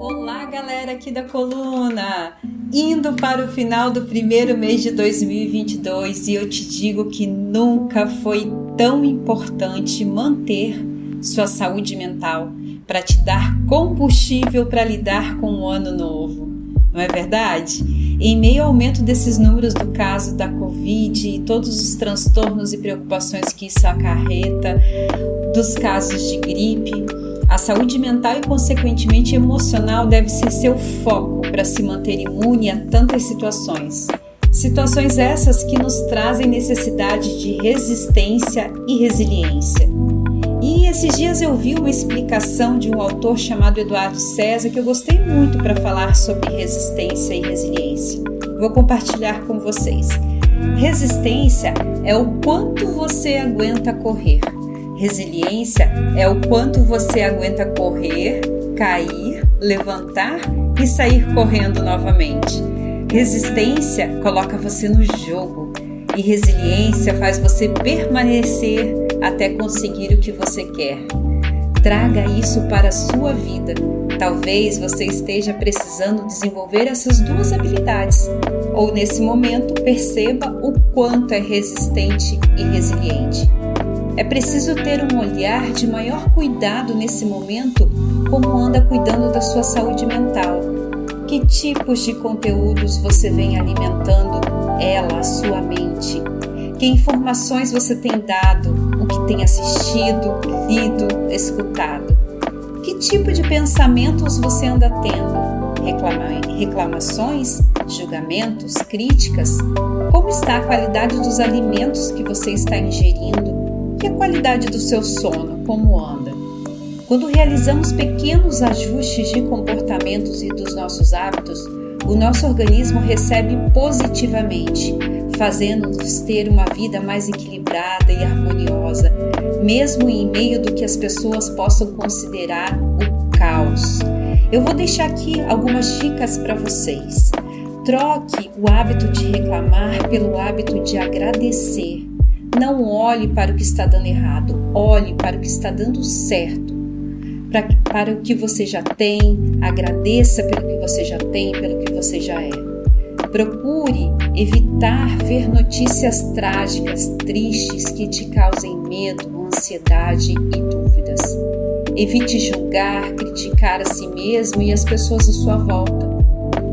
Olá, galera aqui da coluna! Indo para o final do primeiro mês de 2022 e eu te digo que nunca foi tão importante manter sua saúde mental para te dar combustível para lidar com o ano novo. Não é verdade? Em meio ao aumento desses números do caso da Covid e todos os transtornos e preocupações que isso acarreta, dos casos de gripe, a saúde mental e, consequentemente, emocional deve ser seu foco para se manter imune a tantas situações. Situações essas que nos trazem necessidade de resistência e resiliência. E esses dias eu vi uma explicação de um autor chamado Eduardo César que eu gostei muito para falar sobre resistência e resiliência. Vou compartilhar com vocês. Resistência é o quanto você aguenta correr. Resiliência é o quanto você aguenta correr, cair, levantar e sair correndo novamente. Resistência coloca você no jogo e resiliência faz você permanecer até conseguir o que você quer. Traga isso para a sua vida. Talvez você esteja precisando desenvolver essas duas habilidades, ou nesse momento perceba o quanto é resistente e resiliente. É preciso ter um olhar de maior cuidado nesse momento, como anda cuidando da sua saúde mental. Que tipos de conteúdos você vem alimentando ela, a sua mente? Que informações você tem dado, tem assistido, lido, escutado? Que tipo de pensamentos você anda tendo? Reclama reclamações, julgamentos, críticas? Como está a qualidade dos alimentos que você está ingerindo? E a qualidade do seu sono, como anda? Quando realizamos pequenos ajustes de comportamentos e dos nossos hábitos, o nosso organismo recebe positivamente, fazendo-nos ter uma vida mais equilibrada e harmoniosa, mesmo em meio do que as pessoas possam considerar o caos. Eu vou deixar aqui algumas dicas para vocês. Troque o hábito de reclamar pelo hábito de agradecer. Não olhe para o que está dando errado, olhe para o que está dando certo. Para, para o que você já tem, agradeça pelo que você já tem, pelo que você já é. Procure evitar ver notícias trágicas, tristes que te causem medo, ansiedade e dúvidas. Evite julgar, criticar a si mesmo e as pessoas à sua volta.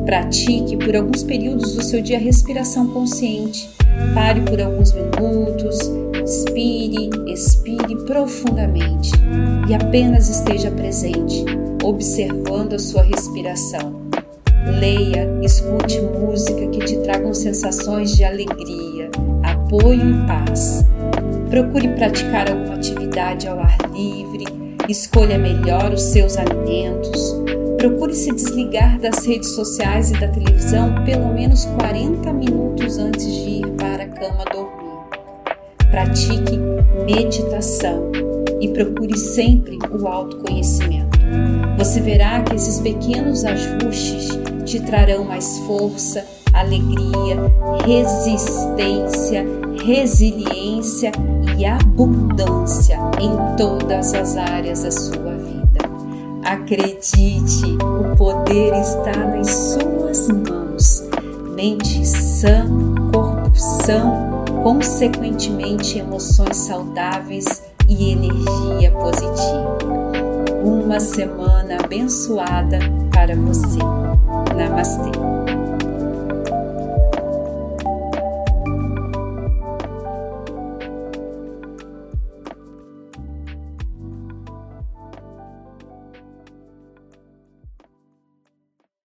Pratique por alguns períodos do seu dia respiração consciente Pare por alguns minutos, inspire, expire profundamente e apenas esteja presente, observando a sua respiração. Leia, escute música que te tragam sensações de alegria, apoio e paz. Procure praticar alguma atividade ao ar livre, escolha melhor os seus alimentos. Procure se desligar das redes sociais e da televisão pelo menos 40 minutos antes de ir para a cama dormir. Pratique meditação e procure sempre o autoconhecimento. Você verá que esses pequenos ajustes te trarão mais força, alegria, resistência, resiliência e abundância em todas as áreas da sua vida. Acredite, o poder está nas suas mãos. Mente sã, corpo são, consequentemente emoções saudáveis e energia positiva. Uma semana abençoada para você. Namastê.